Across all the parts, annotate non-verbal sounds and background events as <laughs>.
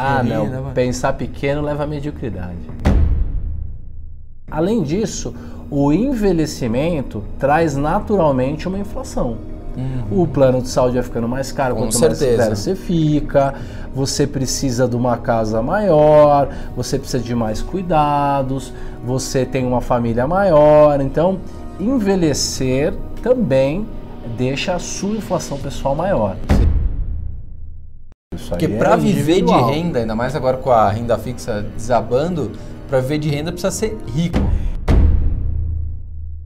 Ah, não. Pensar pequeno leva à mediocridade. Além disso, o envelhecimento traz naturalmente uma inflação. Uhum. O plano de saúde vai ficando mais caro, Com quanto certeza. mais velho você fica, você precisa de uma casa maior, você precisa de mais cuidados, você tem uma família maior, então envelhecer também deixa a sua inflação pessoal maior. Isso Porque para é viver de renda, ainda mais agora com a renda fixa desabando, para viver de renda precisa ser rico.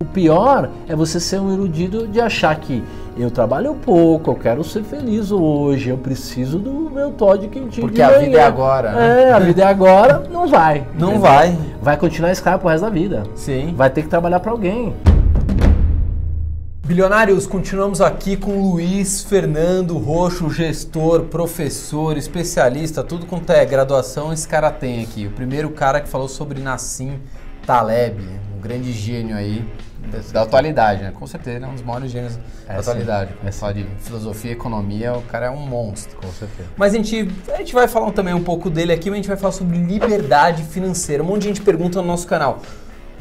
O pior é você ser um iludido de achar que eu trabalho pouco, eu quero ser feliz hoje, eu preciso do meu Todd quentinho. Porque a vida é agora. Né? É, a vida é agora, não vai. Não entendeu? vai. Vai continuar escravo pro resto da vida. Sim. Vai ter que trabalhar para alguém. Bilionários, continuamos aqui com Luiz Fernando Roxo, gestor, professor, especialista, tudo quanto é graduação esse cara tem aqui. O primeiro cara que falou sobre Nassim Taleb, um grande gênio aí da atualidade, né? Com certeza ele é um dos maiores gênios é da atualidade. É falar de filosofia e economia, o cara é um monstro. Com certeza. Mas a gente, a gente vai falar também um pouco dele aqui, mas a gente vai falar sobre liberdade financeira. Um monte de gente pergunta no nosso canal.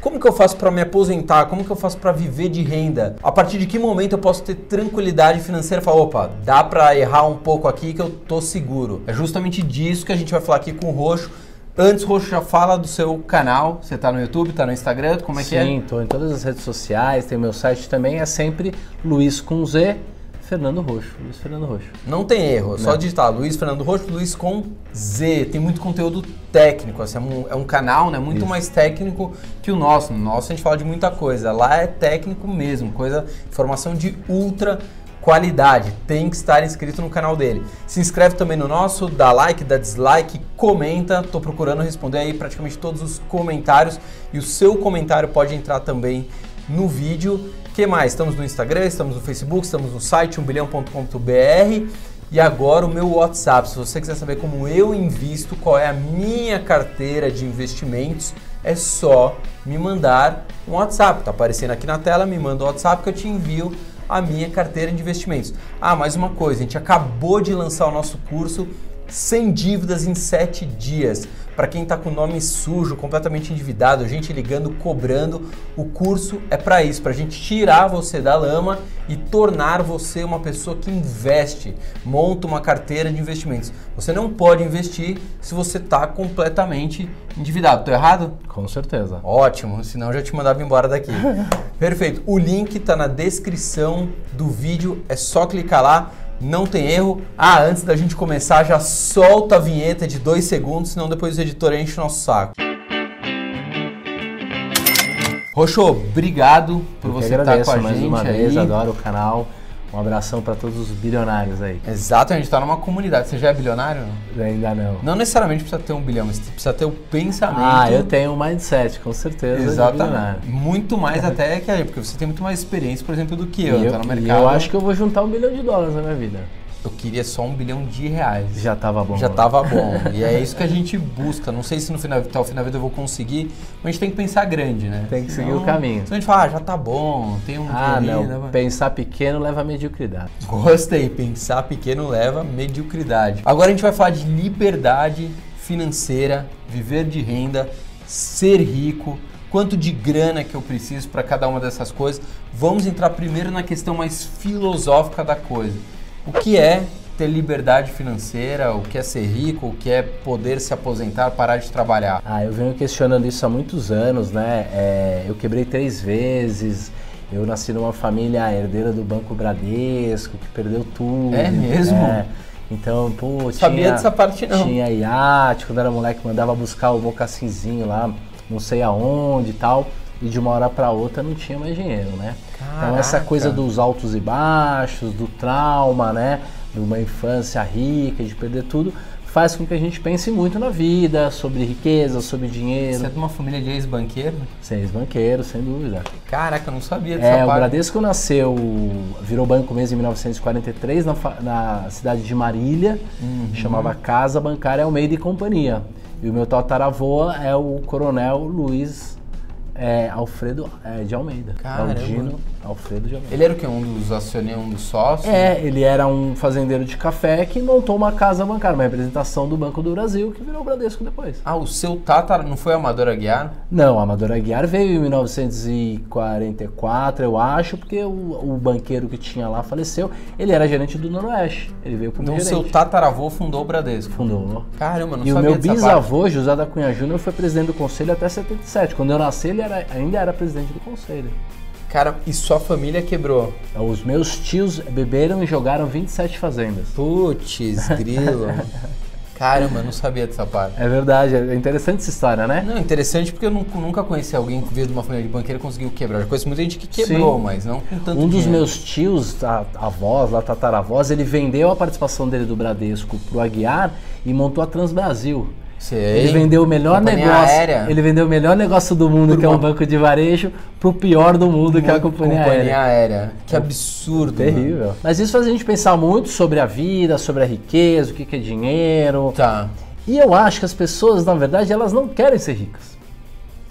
Como que eu faço para me aposentar? Como que eu faço para viver de renda? A partir de que momento eu posso ter tranquilidade financeira? Falar, opa, dá para errar um pouco aqui que eu tô seguro. É justamente disso que a gente vai falar aqui com o Roxo. Antes, Roxo, já fala do seu canal. Você está no YouTube, está no Instagram, como é Sim, que é? Sim, estou em todas as redes sociais, tem meu site também, é sempre Luiz com Z, Fernando Roxo. Luiz Fernando Roxo. Não tem erro, é só digitar Luiz Fernando Roxo, Luiz com Z. Tem muito conteúdo técnico, assim, é, um, é um canal né, muito Isso. mais técnico que o nosso. No nosso a gente fala de muita coisa. Lá é técnico mesmo, coisa, informação de ultra qualidade. Tem que estar inscrito no canal dele. Se inscreve também no nosso, dá like, dá dislike, comenta. Tô procurando responder aí praticamente todos os comentários e o seu comentário pode entrar também no vídeo. Que mais? Estamos no Instagram, estamos no Facebook, estamos no site umbilhão.com.br e agora o meu WhatsApp. Se você quiser saber como eu invisto, qual é a minha carteira de investimentos, é só me mandar um WhatsApp. Tá aparecendo aqui na tela, me manda o um WhatsApp que eu te envio a minha carteira de investimentos. Ah, mais uma coisa, a gente acabou de lançar o nosso curso sem dívidas em 7 dias. Para quem está com o nome sujo, completamente endividado, gente ligando, cobrando, o curso é para isso, para a gente tirar você da lama e tornar você uma pessoa que investe, monta uma carteira de investimentos. Você não pode investir se você está completamente endividado. Estou errado? Com certeza. Ótimo, senão eu já te mandava embora daqui. <laughs> Perfeito. O link está na descrição do vídeo, é só clicar lá não tem erro. Ah, antes da gente começar, já solta a vinheta de dois segundos, senão depois o editor enche o nosso saco. Roxo, obrigado por Eu você estar com a mais gente uma aí. vez, adoro o canal. Um abração para todos os bilionários aí. Exato, a gente está numa comunidade. Você já é bilionário? Ainda não. Não necessariamente precisa ter um bilhão, mas precisa ter o pensamento. Ah, eu tenho um mindset, com certeza. Exatamente. Muito mais até que a gente, porque você tem muito mais experiência, por exemplo, do que eu. E eu, tá no mercado. eu acho que eu vou juntar um bilhão de dólares na minha vida. Eu queria só um bilhão de reais. Já tava bom. Já tava bom. <laughs> e é isso que a gente busca. Não sei se no final, até o final da vida eu vou conseguir, mas a gente tem que pensar grande, né? Tem que seguir o caminho. Se a gente fala, ah, já tá bom, tem um Ah, não. Né? Pensar pequeno leva à mediocridade. Gostei. Pensar pequeno leva à mediocridade. Agora a gente vai falar de liberdade financeira, viver de renda, ser rico, quanto de grana que eu preciso para cada uma dessas coisas. Vamos entrar primeiro na questão mais filosófica da coisa. O que é ter liberdade financeira, o que é ser rico, o que é poder se aposentar, parar de trabalhar? Ah, eu venho questionando isso há muitos anos, né? É, eu quebrei três vezes. Eu nasci numa família herdeira do Banco Bradesco, que perdeu tudo. É mesmo? É. Então, pô, Sabia tinha, dessa parte não. Tinha iate, quando era moleque, mandava buscar o mocassinzinho lá, não sei aonde e tal. E de uma hora para outra não tinha mais dinheiro, né? Caraca. Então essa coisa dos altos e baixos, do trauma, né? De uma infância rica, de perder tudo, faz com que a gente pense muito na vida, sobre riqueza, sobre dinheiro. Você é de uma família de ex-banqueiro? Sem ex-banqueiro, sem dúvida. Caraca, eu não sabia dessa É, o Bradesco nasceu, virou banco mesmo em 1943 na, na cidade de Marília, uhum. chamava Casa Bancária Almeida e Companhia. E o meu tataravô é o coronel Luiz é, Alfredo é, de Almeida. Caramba. Aldino Alfredo Giovanetti. Ele era o quê? Um dos acionistas, um dos sócios? É, ele era um fazendeiro de café que montou uma casa bancária, uma representação do Banco do Brasil, que virou o Bradesco depois. Ah, o seu Tata não foi Amador Aguiar? Não, Amador Aguiar veio em 1944, eu acho, porque o, o banqueiro que tinha lá faleceu. Ele era gerente do Noroeste. Ele veio como Então o gerente. seu tataravô fundou o Bradesco. Fundou. Caramba, não E o sabia meu dessa bisavô, José da Cunha Júnior, foi presidente do conselho até 77. Quando eu nasci, ele era- ainda era presidente do conselho. Cara, e sua família quebrou. Os meus tios beberam e jogaram 27 fazendas. Putz, <laughs> grilo. Caramba, não sabia dessa parte. É verdade, é interessante essa história, né? Não, interessante porque eu nunca, nunca conheci alguém que veio de uma família de banqueiro e conseguiu quebrar. Eu conheço muita gente que quebrou, Sim. mas não com tanto Um dos dinheiro. meus tios, a, avós, lá, tataravós, ele vendeu a participação dele do Bradesco pro Aguiar e montou a Transbrasil. Sei. Ele vendeu o melhor Companhia negócio. aérea. Ele vendeu o melhor negócio do mundo, Por que é um uma- banco de varejo, pro pior do mundo, que é a companhia, aérea. aérea. Que absurdo. mano. Terrível. Mas isso faz a gente pensar muito sobre a vida, sobre a riqueza, o que que é dinheiro. Tá. E eu acho que as pessoas, na verdade, elas não querem ser ricas.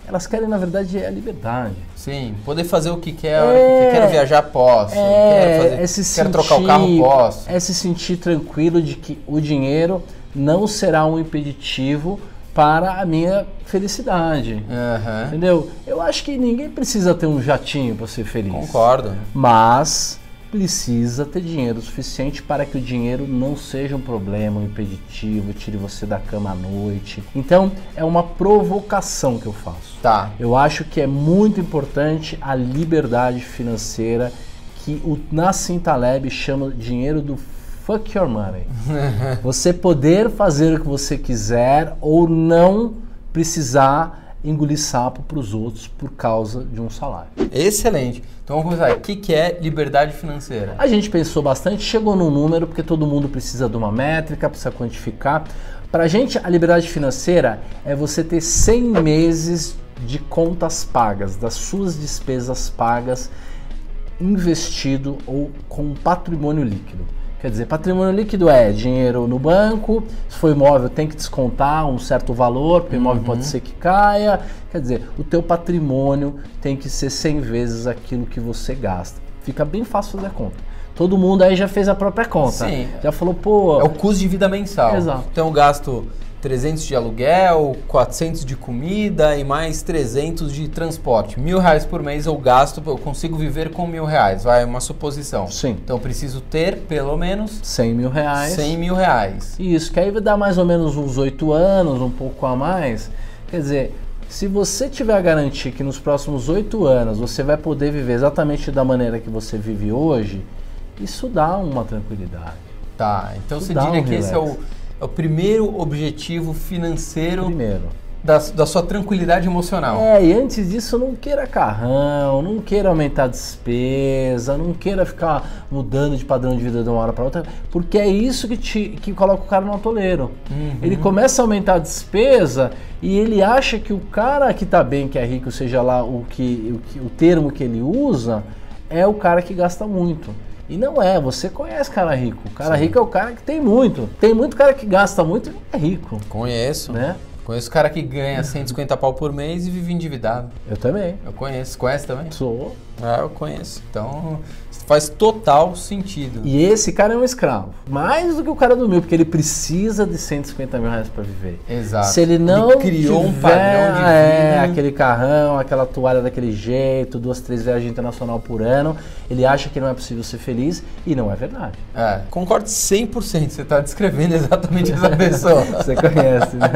Elas querem, na verdade, a liberdade. Sim, poder fazer o que quer, hora que quer. Quero viajar, posso. quero, É, fazer, é se quero sentir, trocar o carro, posso. É se sentir tranquilo de que o dinheiro não será um impeditivo para a minha felicidade. Aham. Entendeu? Eu acho que ninguém precisa ter um jatinho para ser feliz. Concordo. Mas precisa ter dinheiro suficiente para que o dinheiro não seja um problema, um impeditivo, tire você da cama à noite. Então, é uma provocação que eu faço. Tá. Eu acho que é muito importante a liberdade financeira que o Nassim Taleb chama dinheiro do fuck your money. <laughs> você poder fazer o que você quiser ou não precisar engolir sapo para os outros por causa de um salário. Excelente. Então vamos começar. O que, que é liberdade financeira? A gente pensou bastante, chegou num número, porque todo mundo precisa de uma métrica, precisa quantificar. Para a gente, a liberdade financeira é você ter 100 meses de contas pagas, das suas despesas pagas, investido ou com patrimônio líquido. Quer dizer, patrimônio líquido é dinheiro no banco, se for imóvel tem que descontar um certo valor, porque o imóvel pode ser que caia. Quer dizer, o teu patrimônio tem que ser 100 vezes aquilo que você gasta. Fica bem fácil fazer a conta. Todo mundo aí já fez a própria conta. Sim. Já falou, pô, É o custo de vida mensal. Exato. Então eu gasto 300 de aluguel, 400 de comida e mais 300 de transporte. Mil reais por mês eu gasto, eu consigo viver com mil reais. Vai, uma suposição. Sim. Então eu preciso ter pelo menos 100 mil reais. 100 mil reais. Isso, que aí vai dar mais ou menos uns 8 anos, um pouco a mais. Quer dizer, se você tiver a garantia que nos próximos 8 anos você vai poder viver exatamente da maneira que você vive hoje, isso dá uma tranquilidade. Tá, então Isso você diria um que esse é o, relax. É o primeiro objetivo financeiro Primeiro. da, da sua tranquilidade emocional. É, e antes disso, não queira carrão, não queira aumentar a despesa, não queira ficar mudando de padrão de vida de uma hora para outra, porque é isso que, te, que coloca o cara no atoleiro. Ele começa a aumentar a despesa e ele acha que o cara que tá bem, que é rico, seja lá o, que, o, que- o termo que ele usa, é o cara que gasta muito. E não é, você conhece cara rico. O cara rico é o cara que tem muito. Tem muito cara que gasta muito e é rico, Conheço. né? Conheço cara que ganha 150 pau por mês e vive endividado. Eu também. Eu conheço. Conhece também? Sou. Ah, eu conheço. Então faz total sentido. E esse cara é um escravo. Mais do que o cara do mil, porque ele precisa de 150 mil reais para viver. Exato. Se ele não Ele criou um tiver, padrão de é, vida. aquele carrão, aquela toalha daquele jeito, duas, três viagens internacional por ano, ele acha que não é possível ser feliz e não é verdade. É, concordo 100%. Você está descrevendo exatamente essa <laughs> pessoa. Você conhece, né?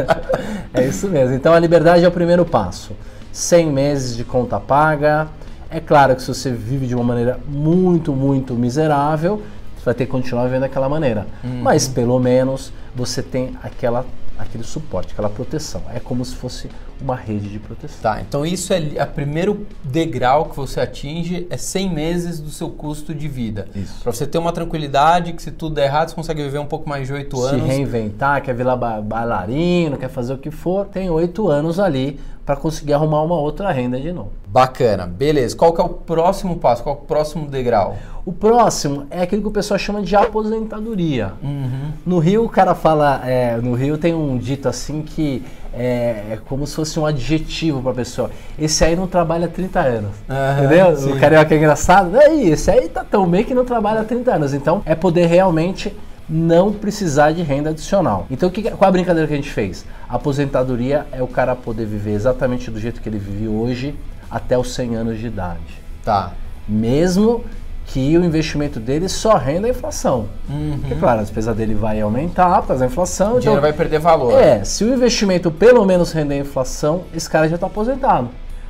É isso mesmo. Então a liberdade é o primeiro passo. 100 meses de conta paga. É claro que se você vive de uma maneira muito, muito miserável, você vai ter que continuar vivendo daquela maneira. Mas pelo menos você tem aquela, aquele suporte, aquela proteção. É como se fosse uma rede de proteção. Tá, então isso é o primeiro degrau que você atinge é 100 meses do seu custo de vida. Isso. Para você ter uma tranquilidade que se tudo der errado, você consegue viver um pouco mais de 8 Se anos. reinventar, quer virar ba- bailarino, quer fazer o que for, tem oito anos ali para conseguir arrumar uma outra renda de novo. Bacana, beleza. Qual que é o próximo passo? Qual é o próximo degrau? O próximo é aquilo que o pessoal chama de aposentadoria. Uhum. No Rio, o cara fala fala, é, no Rio tem um dito assim que é, é como se fosse um adjetivo para a pessoa. Esse aí não trabalha há 30 anos. Aham, entendeu? sim. O carioca é engraçado. Aí, esse aí tá tão bem que não trabalha há 30 anos. Então, é poder realmente não precisar de renda adicional. Então, o que, qual a brincadeira que a gente fez? A aposentadoria é o cara poder viver exatamente do jeito que ele vive hoje até os 100 anos de idade. Tá. Mesmo que o investimento dele só renda a inflação. Uhum. Porque, claro, a despesa dele vai aumentar por causa da inflação. O dinheiro então, vai perder valor. é, se o investimento pelo menos render a inflação, esse cara já está aposentado.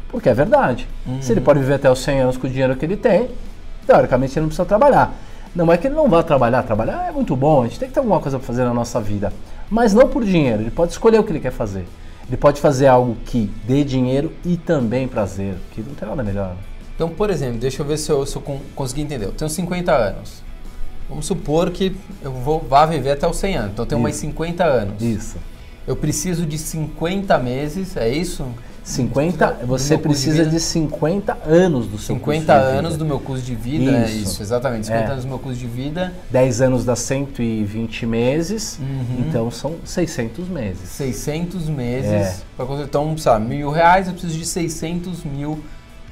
Porque é verdade. Se ele pode viver até os 100 anos com o dinheiro que ele tem, teoricamente ele não precisa trabalhar. Não é que ele não vá trabalhar, trabalhar é muito bom, a gente tem que ter alguma coisa para fazer na nossa vida. Mas não por dinheiro, ele pode escolher o que ele quer fazer. Ele pode fazer algo que dê dinheiro e também prazer, que não tem nada melhor. Então, por exemplo, deixa eu ver se eu, se eu con- consegui entender. Eu tenho 50 anos. Vamos supor que eu vou, vá viver até os 100 anos. Então, eu tenho mais Isso. 50 anos. Isso. Eu preciso de 50 meses, é isso? 50, Do você de precisa vida? de 50 anos do seu 50 custo de vida. anos do meu custo de vida, é Isso. isso, exatamente. 50 É. anos do meu custo de vida, 10 anos dá 120 meses, Uhum. então são 600 meses. 600 meses. É. Pra então, lá, mil reais, eu preciso de 600 mil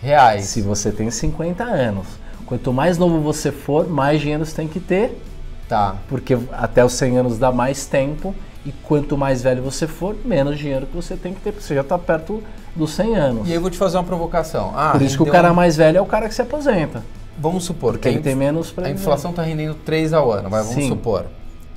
reais. Se você tem 50 anos. Quanto mais novo você for, mais dinheiro você tem que ter, Tá. porque até os 100 anos dá mais tempo. E quanto mais velho você for, menos dinheiro que você tem que ter, porque você já está perto dos 100 anos. E aí eu vou te fazer uma provocação. Ah, Por isso que o cara mais velho é o cara que se aposenta. Vamos supor Porque que ele tem menos a inflação está rendendo 3 ao ano, vai, vamos Sim. supor.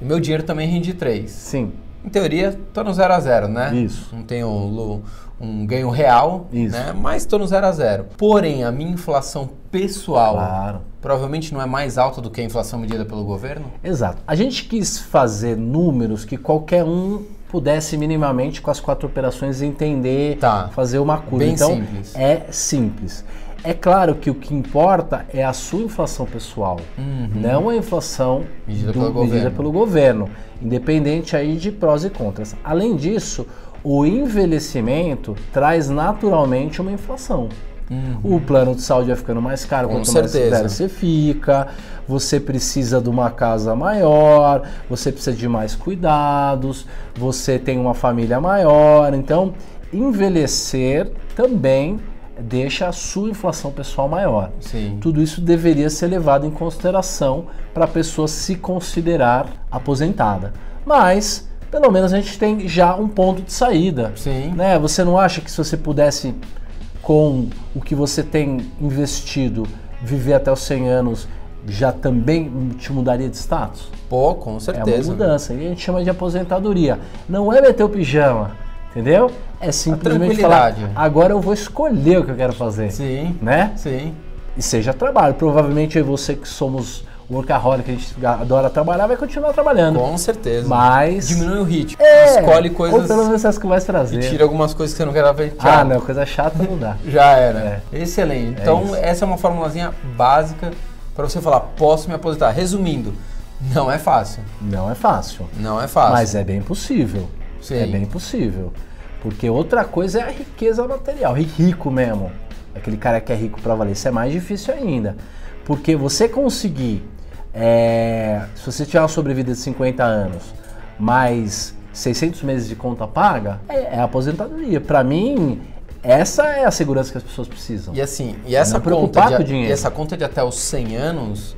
E meu dinheiro também rende 3. Sim, Em teoria, tô no 0 a 0, né? Isso. Não tenho lu- um ganho real, Isso. né? Mas tô no 0 a 0. Porém, a minha inflação pessoal claro. provavelmente não é mais alta do que a inflação medida pelo governo? Exato. A gente quis fazer números que qualquer um pudesse minimamente com as quatro operações entender, Tá. fazer uma curva. Bem então, simples. é simples. É claro que o que importa é a sua inflação pessoal, não a inflação Uhum. Medida do- pelo medida governo. pelo governo, independente aí de prós e contras. Além disso, o envelhecimento traz naturalmente uma inflação. O plano de saúde vai ficando mais caro, Uhum. Com quanto mais certeza. velho você fica, você precisa de uma casa maior, você precisa de mais cuidados, você tem uma família maior. Então, envelhecer também deixa a sua inflação pessoal maior. Sim. Tudo isso deveria ser levado em consideração para a pessoa se considerar aposentada. Mas, pelo menos a gente tem já um ponto de saída. Sim. Né? Você não acha que se você pudesse, com o que você tem investido, viver até os 100 anos, já também te mudaria de status? Pô, com É uma certeza. mudança. E a gente chama de aposentadoria. Não é meter o pijama, entendeu? É simplesmente falar, agora eu vou escolher o que eu quero fazer. Sim. Né? Sim. E seja trabalho. Provavelmente eu e você que somos workaholic, a gente adora trabalhar, vai continuar trabalhando. Com certeza. Mas. Diminui o ritmo. É, Escolhe Ou coisas pelo menos essas que vai trazer. e tira algumas coisas que você não quer ver. Ah, não, coisa chata não dá. <laughs> Já era. Excelente. Então, isso. essa é uma formulazinha básica para você falar, posso me aposentar. Resumindo, não é fácil. Não é fácil. Não é fácil. Mas é bem possível. Sim. É bem possível. Porque outra coisa é a riqueza material, ri- rico mesmo. Aquele cara que é rico para valer. Isso é mais difícil ainda. Porque você conseguir, é, se você tiver uma sobrevida de 50 anos, mais 600 meses de conta paga, é, é aposentadoria. Para mim, essa é a segurança que as pessoas precisam. E assim, e essa, Não conta de, com o dinheiro. e essa conta de até os 100 anos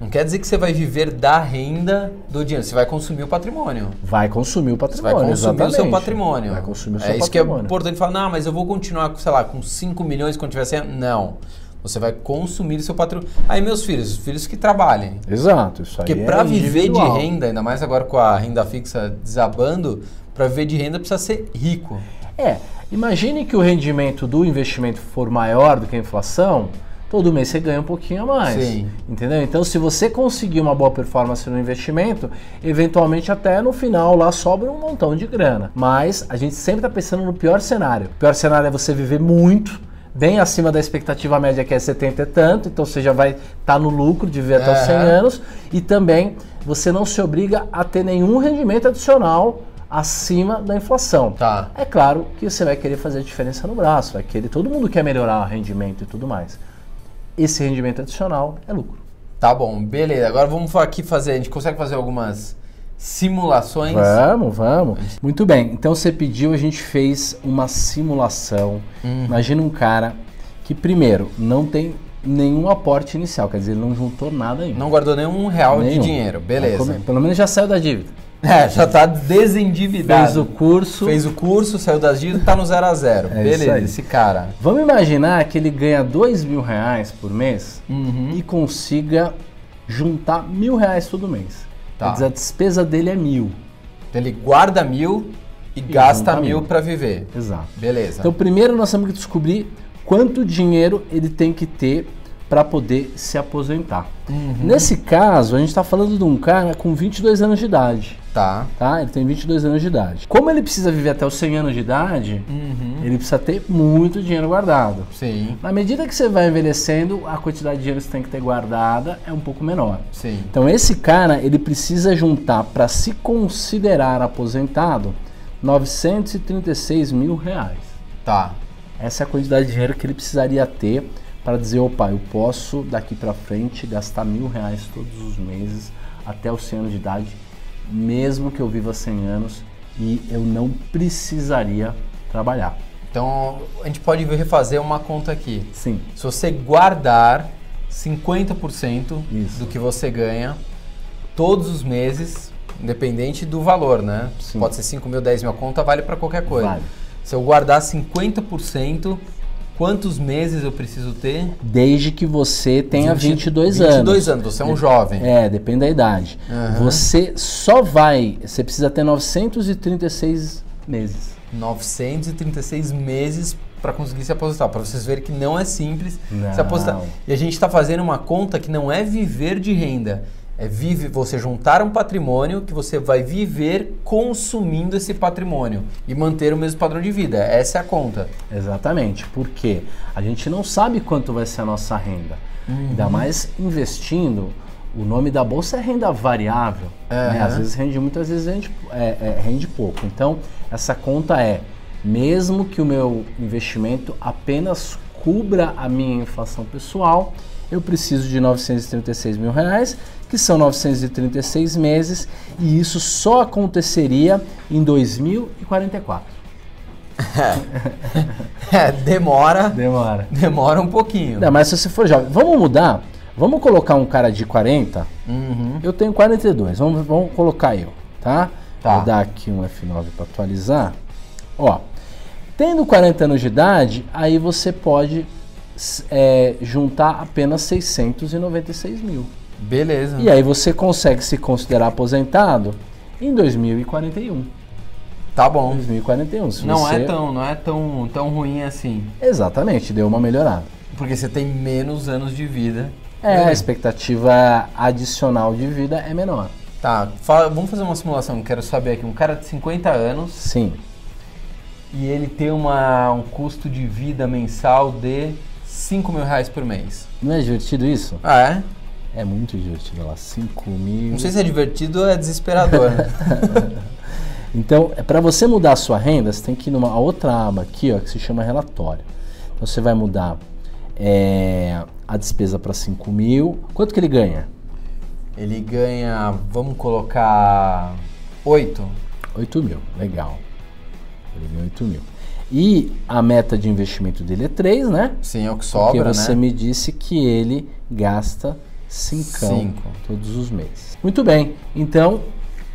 não quer dizer que você vai viver da renda do dinheiro. Você vai consumir o patrimônio. Vai consumir o Você vai patrimônio. consumir o seu exatamente. patrimônio. Vai consumir o é seu isso que é patrimônio. importante falar, não, mas eu vou continuar, sei lá, com 5 milhões quando tiver 100 Não. Você vai consumir o seu patrimônio. Aí, meus filhos, filhos que trabalhem. Exato, isso aí Porque é para viver de renda, ainda mais agora com a renda fixa desabando, para viver de renda precisa ser rico. É, imagine que o rendimento do investimento for maior do que a inflação, todo mês você ganha um pouquinho a mais. Sim. Entendeu? Então, se você conseguir uma boa performance no investimento, eventualmente até no final lá sobra um montão de grana. Mas a gente sempre está pensando no pior cenário. O pior cenário é você viver muito, bem acima da expectativa média que é 70 e tanto, então você já vai estar no lucro de viver até os 100 Aham. anos e também você não se obriga a ter nenhum rendimento adicional acima da inflação. Tá. É claro que você vai querer fazer a diferença no braço, vai querer, todo mundo quer melhorar o rendimento e tudo mais. Esse rendimento adicional é lucro. Tá bom, beleza. Agora vamos aqui fazer, a gente consegue fazer algumas simulações. Vamos, vamos. Muito bem. Então você pediu, a gente fez uma simulação. Uhum. Imagina um cara que, primeiro, não tem nenhum aporte inicial, quer dizer, ele não juntou nada ainda. Não guardou nenhum real Nenhum. de dinheiro, beleza. Pelo menos já saiu da dívida. <laughs> É, já tá desendividado. Fez o curso. Fez o curso, saiu das dívidas, tá no zero a zero. É beleza, esse cara. Vamos imaginar que ele ganha dois mil reais por mês Uhum. e consiga juntar mil reais todo mês. Tá. Dizer, a despesa dele é mil. Ele guarda mil e, gasta junta mil mil. pra viver. Exato. Beleza. Então, primeiro nós temos que descobrir quanto dinheiro ele tem que ter para poder se aposentar. Uhum. Nesse caso, a gente está falando de um cara com 22 anos de idade, Tá. tá? Ele tem 22 anos de idade. Como ele precisa viver até os 100 anos de idade, Uhum. ele precisa ter muito dinheiro guardado. Sim, Na medida que você vai envelhecendo, a quantidade de dinheiro que você tem que ter guardada é um pouco menor. sim. Então esse cara, ele precisa juntar para se considerar aposentado 936 mil reais. Tá. Essa é a quantidade de dinheiro que ele precisaria ter para dizer, opa, eu posso daqui para frente gastar mil reais todos os meses até os 100 anos de idade, mesmo que eu viva 100 anos e eu não precisaria trabalhar. Então, a gente pode refazer uma conta aqui. Sim, Se você guardar 50% Isso. do que você ganha todos os meses, independente do valor, né? Sim. Pode ser 5 mil, 10 mil, a conta vale para qualquer coisa. Vale. Se eu guardar 50%, quantos meses eu preciso ter? desde que você tenha 20 22 anos. 22 anos, você é um jovem. É, depende da idade. Aham. Você só vai, você precisa ter 936 meses. 936 meses para conseguir se aposentar. Para vocês verem que não é simples Não. se aposentar. E a gente está fazendo uma conta que não é viver de renda. É vive, você juntar um patrimônio que você vai viver consumindo esse patrimônio e manter o mesmo padrão de vida. Essa é a conta. Exatamente, porque a gente não sabe quanto vai ser a nossa renda. Uhum. Ainda mais investindo, o nome da bolsa é renda variável. né? Às vezes rende muito, às vezes rende, é, é, rende pouco. Então, essa conta é, mesmo que o meu investimento apenas cubra a minha inflação pessoal, eu preciso de 936 mil reais, que são 936 meses, e isso só aconteceria em 2044. É, demora, Demora. demora um pouquinho. Não, mas se você for jovem, vamos mudar? Vamos colocar um cara de 40? Uhum. Eu tenho 42, vamos, vamos colocar eu, tá? Tá. Vou dar aqui um F9 para atualizar. Ó, tendo 40 anos de idade, aí você pode é, juntar apenas 696 mil. Beleza. E aí você consegue se considerar aposentado em 2041. Tá bom. 2041. Se Não você... é tão, não é tão, tão ruim assim. Exatamente, deu uma melhorada. Porque você tem menos anos de vida. É, a expectativa adicional de vida é menor. Tá, fala- vamos fazer uma simulação. Quero saber aqui. Um cara de 50 anos Sim. e ele tem uma, um custo de vida mensal de 5 mil reais por mês. Não é divertido isso? Ah, é? É muito divertido. Lá, 5 mil. Não sei se é divertido ou é desesperador. né? <laughs> Então, para você mudar a sua renda, você tem que ir numa outra aba aqui, ó, que se chama relatório. Então, você vai mudar é, a despesa para 5 mil. Quanto que ele ganha? ele ganha, vamos colocar 8. 8 mil. Legal. Ele ganha 8 mil. E a meta de investimento dele é 3, né? Sim, é o que Porque sobra, você né? me disse que ele gasta 5 Cinco. todos os meses. Muito bem. Então,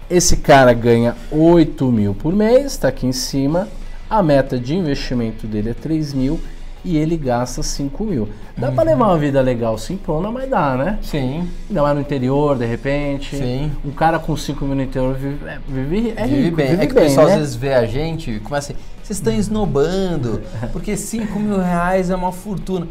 esse cara ganha 8 mil por mês, está aqui em cima. A meta de investimento dele é 3 mil e ele gasta 5 mil. Dá Uhum. para levar uma vida legal simplona, mas dá, né? Sim, Ainda mais no interior, de repente. Sim. Um cara com 5 mil no interior vive, é, vive, é vive rico, bem. vive é que o pessoal né? às vezes vê a gente e começa assim, vocês estão esnobando, porque 5 mil reais é uma fortuna.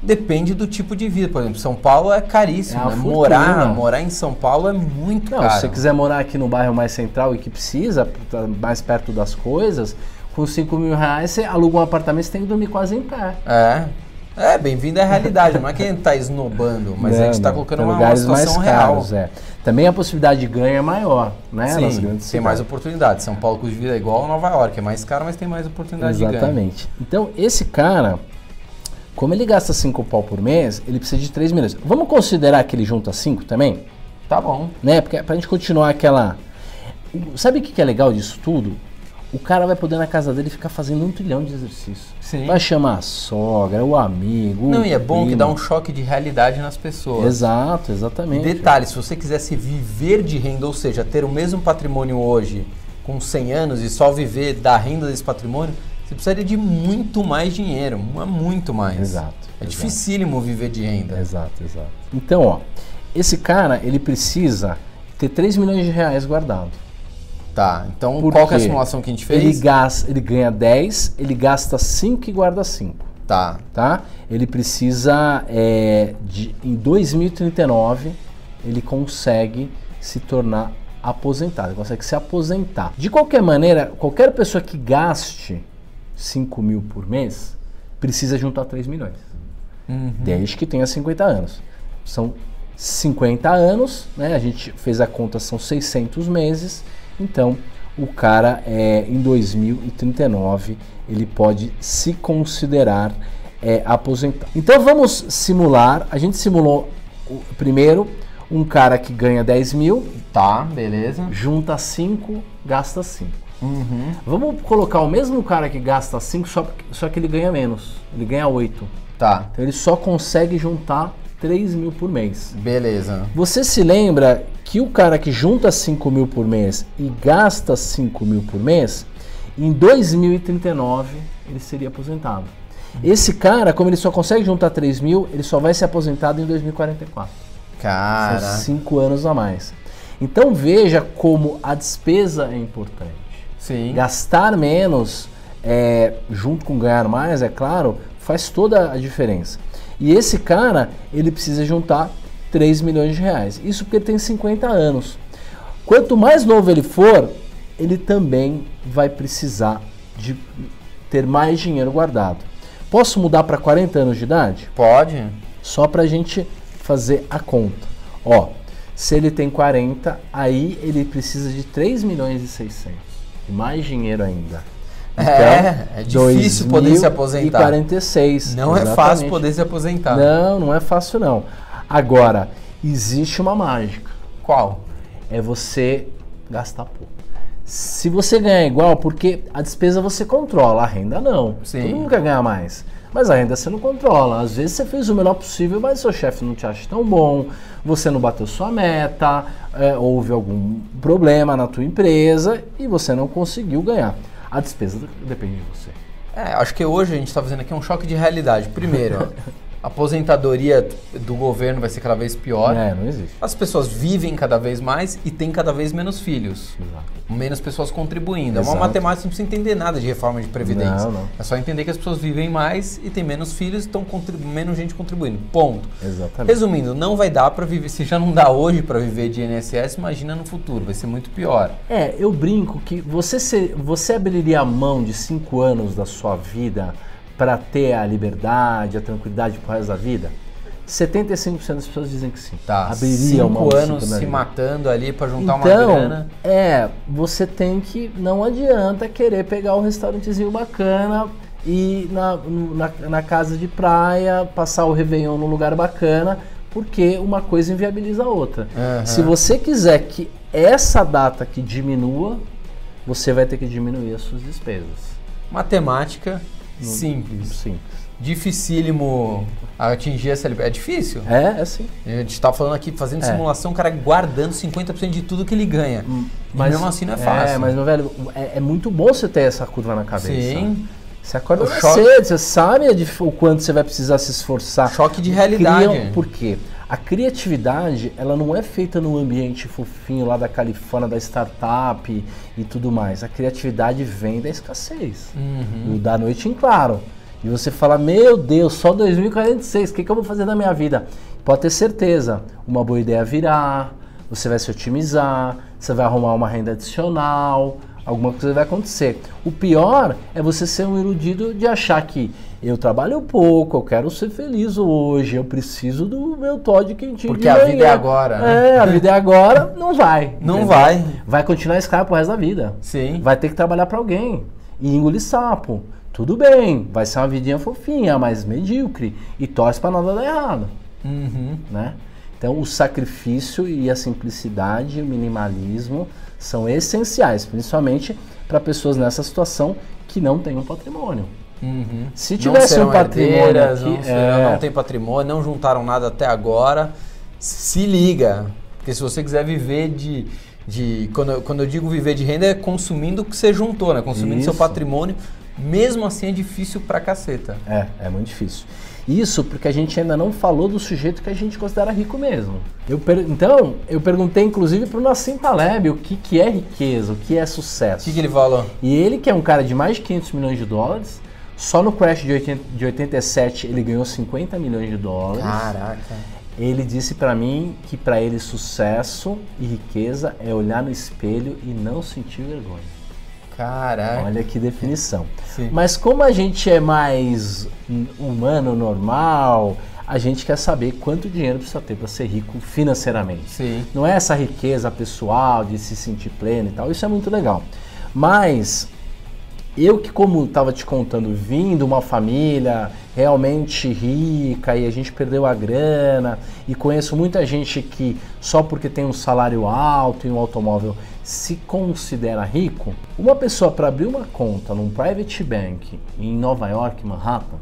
Depende do tipo de vida. Por exemplo, São Paulo é caríssimo. É né? fortuna. Morar, morar em São Paulo é muito Não, caro. se você quiser morar aqui no bairro mais central e que precisa, tá mais perto das coisas, com 5 mil reais você aluga um apartamento você tem que dormir quase em pé. É. É, bem-vindo à realidade. Não é que a gente tá esnobando, mas a Não, gente está colocando uma, uma situação mais real. caros, é. Também a possibilidade de ganho é maior, né? nas Sim, grandes tem mais oportunidade. São Paulo, custo de vida é igual a Nova York. É mais caro, mas tem mais oportunidade de ganho. Exatamente. Então, esse cara, como ele gasta 5 pau por mês, ele precisa de 3 milhões. Vamos considerar que ele junta 5 também? Tá bom. Né? Porque pra gente continuar aquela. sabe o que que é legal disso tudo? O cara vai poder na casa dele ficar fazendo um trilhão de exercícios. Sim. Vai chamar a sogra, o amigo. Não, o e é bom que primo. dá um choque de realidade nas pessoas. Exato, exatamente. Detalhe, se você quisesse viver de renda, ou seja, ter o mesmo patrimônio hoje com 100 anos e só viver da renda desse patrimônio, você precisaria de muito mais dinheiro, muito mais. Exato, É exato. dificílimo viver de renda. Exato, exato. Então, ó, esse cara, ele precisa ter 3 milhões de reais guardado. Tá, então Por qual que é a simulação que a gente Ele, fez? gasta, ele ganha 10, ele gasta 5 e guarda 5. Tá, tá? Ele precisa, é, de, em 2039, ele consegue se tornar aposentado, ele consegue se aposentar. De qualquer maneira, qualquer pessoa que gaste 5 mil por mês, precisa juntar 3 milhões, Uhum. desde que tenha 50 anos. São 50 anos, né? A gente fez a conta, são 600 meses, então o cara é, em 2039 ele pode se considerar é, aposentado. Então vamos simular. A gente simulou o- primeiro um cara que ganha 10 mil, tá, beleza. junta 5, gasta 5. Uhum. Vamos colocar o mesmo cara que gasta 5, só, só que ele ganha menos. Ele ganha 8. Tá, Então ele só consegue juntar 3 mil por mês. beleza. Você se lembra que o cara que junta 5 mil por mês e gasta 5 mil por mês, em 2039 ele seria aposentado. Esse cara, como ele só consegue juntar 3 mil, ele só vai ser aposentado em 2044. Cara, São 5 anos a mais. Então veja como a despesa é importante. sim. Gastar menos, é, junto com ganhar mais, é claro, faz toda a diferença. E esse cara, ele precisa juntar 3 milhões de reais. Isso porque ele tem 50 anos. Quanto mais novo ele for, ele também vai precisar de ter mais dinheiro guardado. Posso mudar para 40 anos de idade? Pode? Só para a gente fazer a conta. Ó, se ele tem 40, aí ele precisa de 3 milhões e 600. E mais dinheiro ainda. É, é difícil poder se aposentar. E 46. Não é fácil poder se aposentar. Não, não é fácil não. Agora, existe uma mágica. Qual? É você gastar pouco. Se você ganhar igual, porque a despesa você controla, a renda não. Sim. Todo mundo quer ganhar mais. Mas a renda você não controla. Às vezes você fez o melhor possível, mas seu chefe não te acha tão bom, você não bateu sua meta, é, houve algum problema na tua empresa e você não conseguiu ganhar. A despesa depende de você. É, acho que hoje a gente está fazendo aqui um choque de realidade. Primeiro, <laughs> a aposentadoria do governo vai ser cada vez pior. É, não existe. As pessoas vivem cada vez mais e têm cada vez menos filhos. Exato. Menos pessoas contribuindo. É Exato. uma matemática, não precisa entender nada de reforma de previdência. Não, não. É só entender que as pessoas vivem mais e têm menos filhos e estão menos gente contribuindo. Ponto. Exatamente. Resumindo, não vai dar para viver. Se já não dá hoje para viver de INSS, imagina no futuro, vai ser muito pior. É, eu brinco que você, você abriria a mão de cinco anos da sua vida para ter a liberdade, a tranquilidade pro resto da vida? 75% das pessoas dizem que sim. Tá, Abriria cinco de anos se vida. matando ali para juntar uma Então, grana. é, você tem que, não adianta querer pegar um restaurantezinho bacana e na, na, na casa de praia, passar o Réveillon num lugar bacana, porque uma coisa inviabiliza a outra. Aham. Se você quiser que essa data que diminua, você vai ter que diminuir as suas despesas. Matemática simples. Simples. Dificílimo atingir essa liberdade. É difícil. É, é assim. A gente tá falando aqui, fazendo É. simulação, o cara guardando 50% de tudo que ele ganha. E mesmo assim não é fácil. É, mas, meu velho, é, é muito bom você ter essa curva na cabeça. Sim. Você acorda cedo, você sabe o quanto você vai precisar se esforçar. Choque de realidade. Criam- por quê? A criatividade, ela não é feita no ambiente fofinho lá da Califórnia, da startup e, tudo mais. A criatividade vem da escassez. Uhum. Da noite em claro. E você fala, meu Deus, só 2046, o que, que eu vou fazer da minha vida? Pode ter certeza, uma boa ideia virá, você vai se otimizar, você vai arrumar uma renda adicional, alguma coisa vai acontecer. O pior é você ser um iludido de achar que eu trabalho pouco, eu quero ser feliz hoje, eu preciso do meu Todd quentinho Porque de a manhã. vida é agora, né? É, a vida é agora, <laughs> não vai. Não entendeu? vai. Vai continuar escravo pro resto da vida Sim. vai ter que trabalhar para alguém e engolir sapo. Tudo bem, vai ser uma vidinha fofinha, mas medíocre e torce para nada dar errado, Uhum. né? Então o sacrifício e a simplicidade, o minimalismo são essenciais, principalmente para pessoas nessa situação que não têm um patrimônio. Uhum. Se tivesse um patrimônio aqui, não, serão, é... não tem patrimônio, não juntaram nada até agora, se liga, porque se você quiser viver de, de quando, eu, quando eu digo viver de renda é consumindo o que você juntou, né? Consumindo Isso. seu patrimônio, mesmo assim é difícil pra caceta. É, é muito difícil. Isso porque a gente ainda não falou do sujeito que a gente considera rico mesmo. Eu per... Então, eu perguntei inclusive para o Nassim Taleb o que, que é riqueza, o que é sucesso. O que, que ele falou? E ele, que é um cara de mais de 500 milhões de dólares, só no crash de, 80, de 87 ele ganhou 50 milhões de dólares. Caraca. Ele disse para mim que para ele sucesso e riqueza é olhar no espelho e não sentir vergonha. Caraca. Olha que definição. Sim. Mas como a gente é mais humano, normal, a gente quer saber quanto dinheiro precisa ter para ser rico financeiramente. Sim. Não é essa riqueza pessoal de se sentir pleno e tal. Isso é muito legal. Mas eu que como estava te contando, vim de uma família realmente rica e a gente perdeu a grana e conheço muita gente que só porque tem um salário alto e um automóvel se considera rico, uma pessoa para abrir uma conta num private bank em Nova York, Manhattan,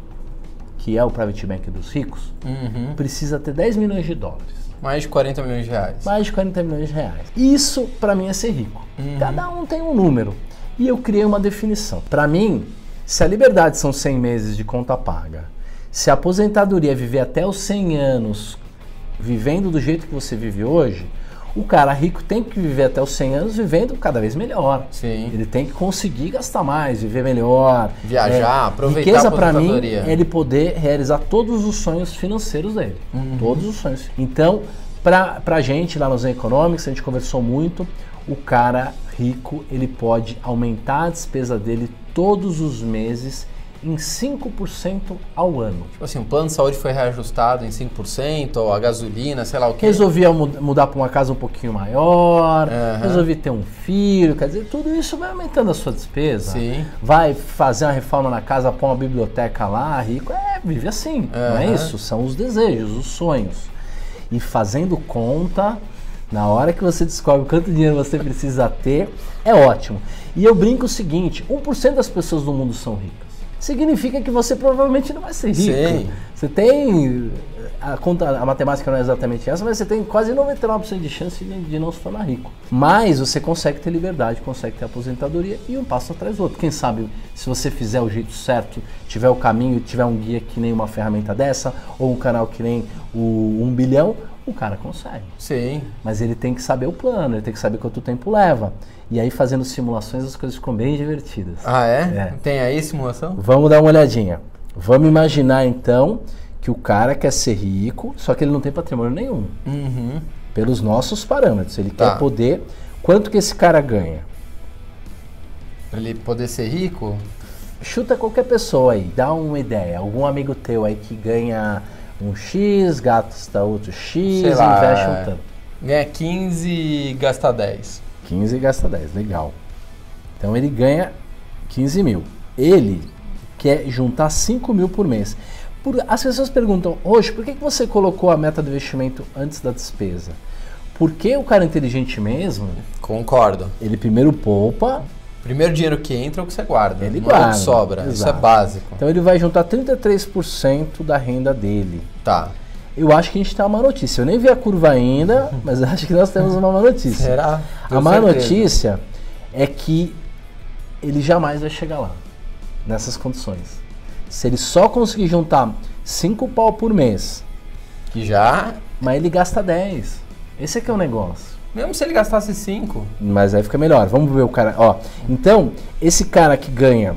que é o private bank dos ricos, uhum. precisa ter 10 milhões de dólares. Mais de 40 milhões de reais. Mais de 40 milhões de reais. Isso para mim é ser rico. Uhum. Cada um tem um número. E eu criei uma definição. Para mim, se a liberdade são 100 meses de conta paga, se a aposentadoria é viver até os 100 anos vivendo do jeito que você vive hoje, o cara rico tem que viver até os 100 anos vivendo cada vez melhor. Sim. Ele tem que conseguir gastar mais, viver melhor. Viajar, é, aproveitar riqueza para mim é ele poder realizar todos os sonhos financeiros dele. Uhum. Todos os sonhos. Então, para a gente lá nos Economics, a gente conversou muito, o cara rico ele pode aumentar a despesa dele todos os meses em 5% ao ano. Tipo assim, o plano de saúde foi reajustado em 5%, ou a gasolina, sei lá o que. Resolvi mudar para uma casa um pouquinho maior, uhum. resolvi ter um filho, quer dizer, tudo isso vai aumentando a sua despesa. Sim. Vai fazer uma reforma na casa, pôr uma biblioteca lá, rico, é, vive assim, uhum. não é isso? São os desejos, os sonhos. E fazendo conta, na hora que você descobre quanto dinheiro você precisa ter, é ótimo. E eu brinco o seguinte, 1% das pessoas do mundo são ricas significa que você provavelmente não vai ser rico. Sim. Você tem. A, conta, a matemática não é exatamente essa, mas você tem quase 99% de chance de, de, não se tornar rico. Mas você consegue ter liberdade, consegue ter aposentadoria e um passo atrás do outro. Quem sabe, se você fizer o jeito certo, tiver o caminho, tiver um guia que nem uma ferramenta dessa, ou um canal que nem o 1 bilhão, o cara consegue. Sim. Mas ele tem que saber o plano, ele tem que saber quanto tempo leva. E aí, fazendo simulações, as coisas ficam bem divertidas. Ah, é? é? Tem aí simulação? Vamos dar uma olhadinha. Vamos imaginar então que o cara quer ser rico, só que ele não tem patrimônio nenhum. Uhum. Pelos nossos parâmetros. Ele tá. quer poder. Quanto que esse cara ganha? Pra ele poder ser rico? Chuta qualquer pessoa aí, dá uma ideia. Algum amigo teu aí que ganha um X, gasta outro X, Sei lá, investe um tanto. Ganha 15 e gasta 10. 15 e gasta 10, legal. Então ele ganha 15 mil. Ele quer juntar 5 mil por mês. Por, as pessoas perguntam, hoje, por que, que você colocou a meta do investimento antes da despesa? Porque o cara inteligente mesmo. Concordo. Ele primeiro poupa Primeiro dinheiro que entra é o que você guarda. Ele não guarda. É o que sobra. Exato. Isso é básico. Então ele vai juntar 33% da renda dele. Tá. Eu acho que a gente tem uma má notícia. Eu nem vi a curva ainda, <laughs> mas acho que nós temos uma má notícia. Será? a má certeza. notícia é que ele jamais vai chegar lá, nessas condições. Se ele só conseguir juntar 5 pau por mês. Que já. Mas ele gasta 10. Esse é que é o negócio. Mesmo se ele gastasse 5. Mas aí fica melhor. Vamos ver o cara. Ó, então, esse cara que ganha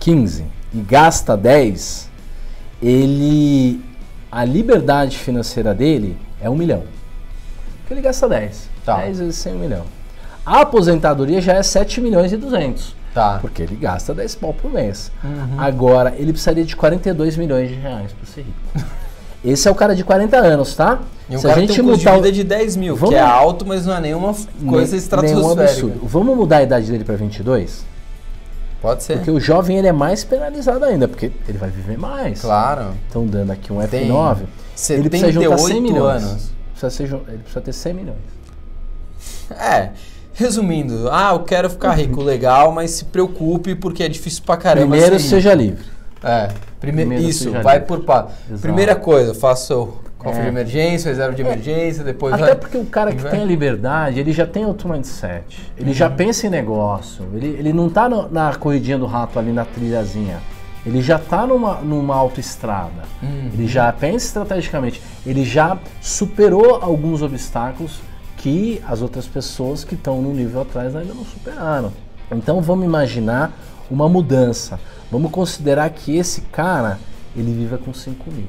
15 e gasta 10, ele. A liberdade financeira dele é 1 milhão. Porque ele gasta 10. Tá. 10 vezes 100 1 milhão. A aposentadoria já é 7 milhões e 200. Tá. Porque ele gasta 10 pau por mês. Uhum. Agora, ele precisaria de 42 milhões de reais para ser rico. <laughs> Esse é o cara de 40 anos, tá? E um Se a gente tem um mudar de de 10 mil, Vamos... que é alto, mas não é nenhuma coisa estratosférica. Vamos mudar a idade dele para 22? Pode ser. Porque o jovem ele é mais penalizado ainda, porque ele vai viver mais. Claro. Estão dando aqui um F9. ele precisa juntar 100 milhões. Anos. Precisa ser, ele precisa ter 100 milhões. É. Resumindo, ah, eu quero ficar rico, legal, mas se preocupe porque é difícil pra caramba. Primeiro seja livre. É, prime Primeiro isso, vai por pá. Exato. Primeira coisa, faça o cofre É. de emergência, reserva de emergência, depois Até vai. porque o cara que tem a liberdade, ele já tem outro mindset. Ele Uhum. já pensa em negócio. Ele, ele não tá no- na corridinha do rato ali na trilhazinha. Ele já tá numa, numa autoestrada. Uhum. Ele já pensa estrategicamente. Ele já superou alguns obstáculos que as outras pessoas que estão no nível atrás ainda não superaram. Então vamos imaginar uma mudança. Vamos considerar que esse cara ele viva com 5 mil.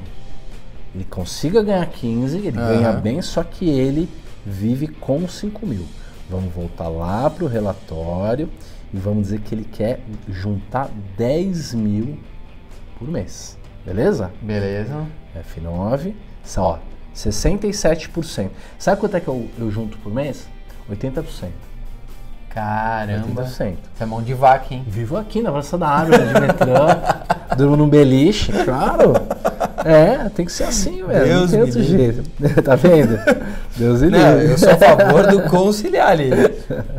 Ele consiga ganhar 15, ele Aham. ganha bem, só que ele vive com 5 mil. Vamos voltar lá para o relatório e vamos dizer que ele quer juntar 10 mil por mês. Beleza? Beleza. F9, só, ó, 67%. Sabe quanto é que eu, eu junto por mês? 80%. Caramba. 80%. Você é mão de vaca, hein? Vivo aqui na Praça da Árvore, de metrô, <laughs> durmo num beliche, claro. É, tem que ser assim, velho. Deus não tem me outro livre. jeito. <laughs> tá vendo? Deus me Não, livre. eu sou a favor do <laughs> conciliar ali.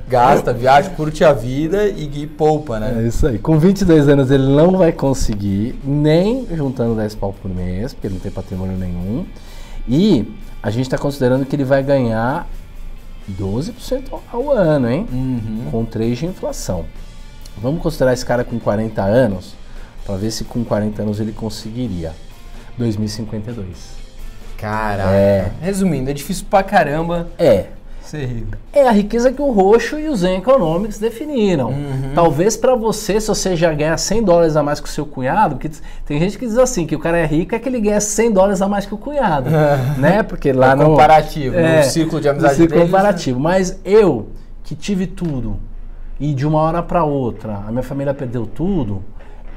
Gasta, viaja, curte a vida e, e poupa, É né? isso aí. Com 22 anos ele não vai conseguir, nem juntando 10 pau por mês, porque ele não tem patrimônio nenhum. E a gente está considerando que ele vai ganhar 12% ao ano, hein? Uhum. Com 3 de inflação. Vamos considerar esse cara com 40 anos, para ver se com 40 anos ele conseguiria. 2052. Caraca. É. Resumindo, é difícil pra caramba É, ser rico. é a riqueza que o Roxo e o Zen Economics definiram. Uhum. Talvez para você, se você já ganhar 100 dólares a mais que o seu cunhado, porque tem gente que diz assim, que o cara é rico é que ele ganha 100 dólares a mais que o cunhado, <laughs> né? Porque lá É no... comparativo, no círculo de amizade no círculo deles, né? comparativo. Mas eu, que tive tudo, e de uma hora para outra, a minha família perdeu tudo,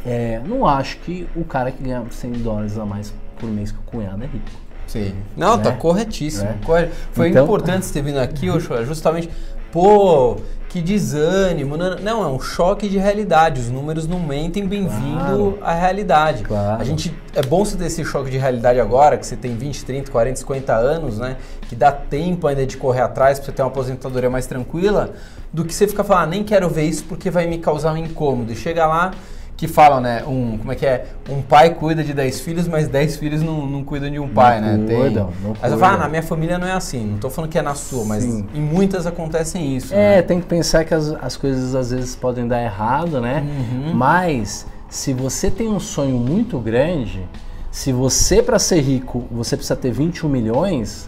é, não acho que o cara que ganha 100 dólares a mais por mês que o cunhado é rico. Sim. Não, tá Né? corretíssimo. Né? corre- Foi Então- importante você ter vindo aqui, Oxô, justamente, pô, que desânimo. Não, não, é um choque de realidade. Os números não mentem, bem-vindo Claro. à realidade. Claro. A gente, é bom você ter esse choque de realidade agora, que você tem 20, 30, 40, 50 anos, né? Que dá tempo ainda de correr atrás pra você ter uma aposentadoria mais tranquila, do que você ficar falando, ah, nem quero ver isso porque vai me causar um incômodo. E chega lá que falam, né? Um, como é que é? Um pai cuida de 10 filhos, mas 10 filhos não, não cuidam de um pai, né? cuidam, não Aí você fala, cuidam. ah, na minha família não é assim. Não tô falando que é na sua, mas Sim. em muitas acontecem isso. É, né? tem que pensar que as, as coisas às vezes podem dar errado, né? Uhum. Mas se você tem um sonho muito grande, se você para ser rico você precisa ter 21 milhões,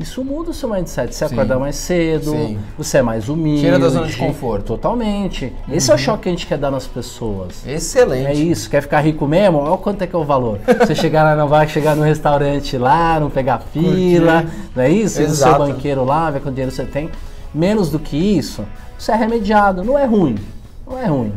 isso muda o seu mindset. Você Sim. acorda mais cedo, Sim. você é mais humilde. Tira da zona de conforto. Uhum. Totalmente. Esse é o choque que a gente quer dar nas pessoas. Excelente. É isso, quer ficar rico mesmo? Olha quanto é que é o valor. Você chegar lá, não vai chegar no restaurante lá, não pegar fila, não é isso? E o seu Exato. banqueiro lá, ver quanto dinheiro você tem. Menos do que isso, você é remediado. Não é ruim, não é ruim.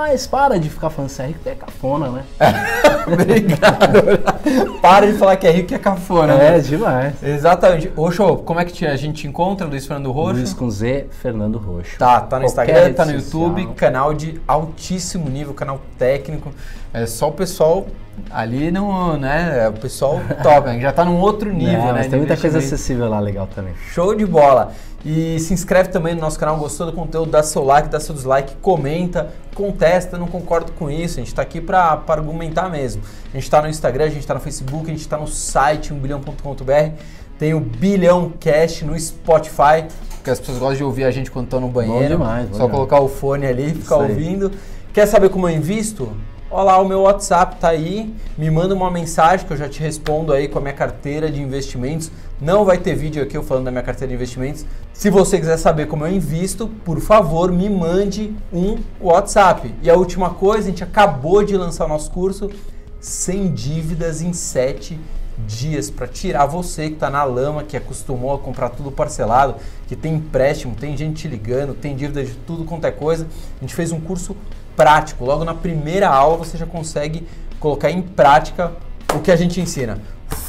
Mas para de ficar falando que é rico, é cafona, né? <laughs> Obrigado. <laughs> Para de falar que é rico que é cafona. É, né? demais. Exatamente. Ô, show, como é que te- a gente te encontra, Luiz Fernando Roxo? Luiz com Z, Fernando Roxo. Tá, tá no Qualquer Instagram, tá no social. YouTube, canal de altíssimo nível, canal técnico. É só o pessoal ali no, né? é O pessoal né? já tá num outro <laughs> nível, Não, né? tem muita coisa acessível lá legal também. Show de bola! E se inscreve também no nosso canal, gostou do conteúdo, dá seu like, dá seu dislike, comenta, contesta, não concordo com isso, a gente tá aqui pra, pra argumentar mesmo. A gente tá no Instagram, a gente tá no Facebook, a gente tá no site 1bilhão.com.br, tem o Bilhão Cast no Spotify, porque as pessoas gostam de ouvir a gente quando estão no banheiro. demais, bom Só demais. colocar o fone ali e ficar ouvindo. Quer saber como eu invisto? Olha lá, o meu WhatsApp tá aí. Me manda uma mensagem que eu já te respondo aí com a minha carteira de investimentos. Não vai ter vídeo aqui eu falando da minha carteira de investimentos. Se você quiser saber como eu invisto, por favor, me mande um WhatsApp. E a última coisa, a gente acabou de lançar o nosso curso sem dívidas em 7 dias para tirar você que está na lama, que acostumou a comprar tudo parcelado, que tem empréstimo, tem gente te ligando, tem dívida de tudo quanto é coisa. A gente fez um curso prático. Logo na primeira aula você já consegue colocar em prática o que a gente ensina.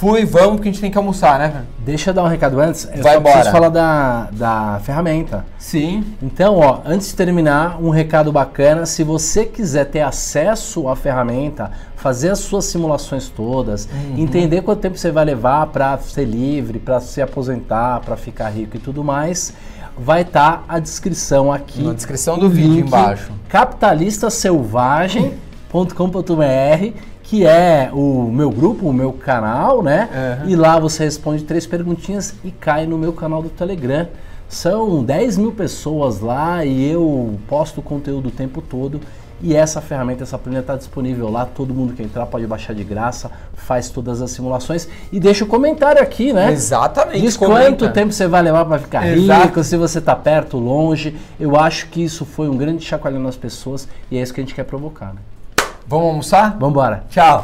Fui, vamos, porque a gente tem que almoçar, né? Deixa eu dar um recado antes. Eu Vai só preciso embora. falar da, da ferramenta. Sim. Então, ó, antes de terminar, um recado bacana. Se você quiser ter acesso à ferramenta, fazer as suas simulações todas, Uhum. entender quanto tempo você vai levar para ser livre, para se aposentar, para ficar rico e tudo mais, vai estar tá a descrição aqui. Na descrição do vídeo embaixo. capitalistaselvagem.com.br que é o meu grupo, o meu canal, né? Uhum. E lá você responde três perguntinhas e cai no meu canal do Telegram. São 10 mil pessoas lá e eu posto conteúdo o tempo todo. E essa ferramenta, essa planilha está disponível lá. Todo mundo que entrar pode baixar de graça, faz todas as simulações e deixa o um comentário aqui, né? Exatamente. Diz comenta. quanto tempo você vai levar para ficar Exato. rico, se você está perto, longe. Eu acho que isso foi um grande chacoalhão nas pessoas e é isso que a gente quer provocar. Né? Vamos almoçar? Vamos embora. Tchau.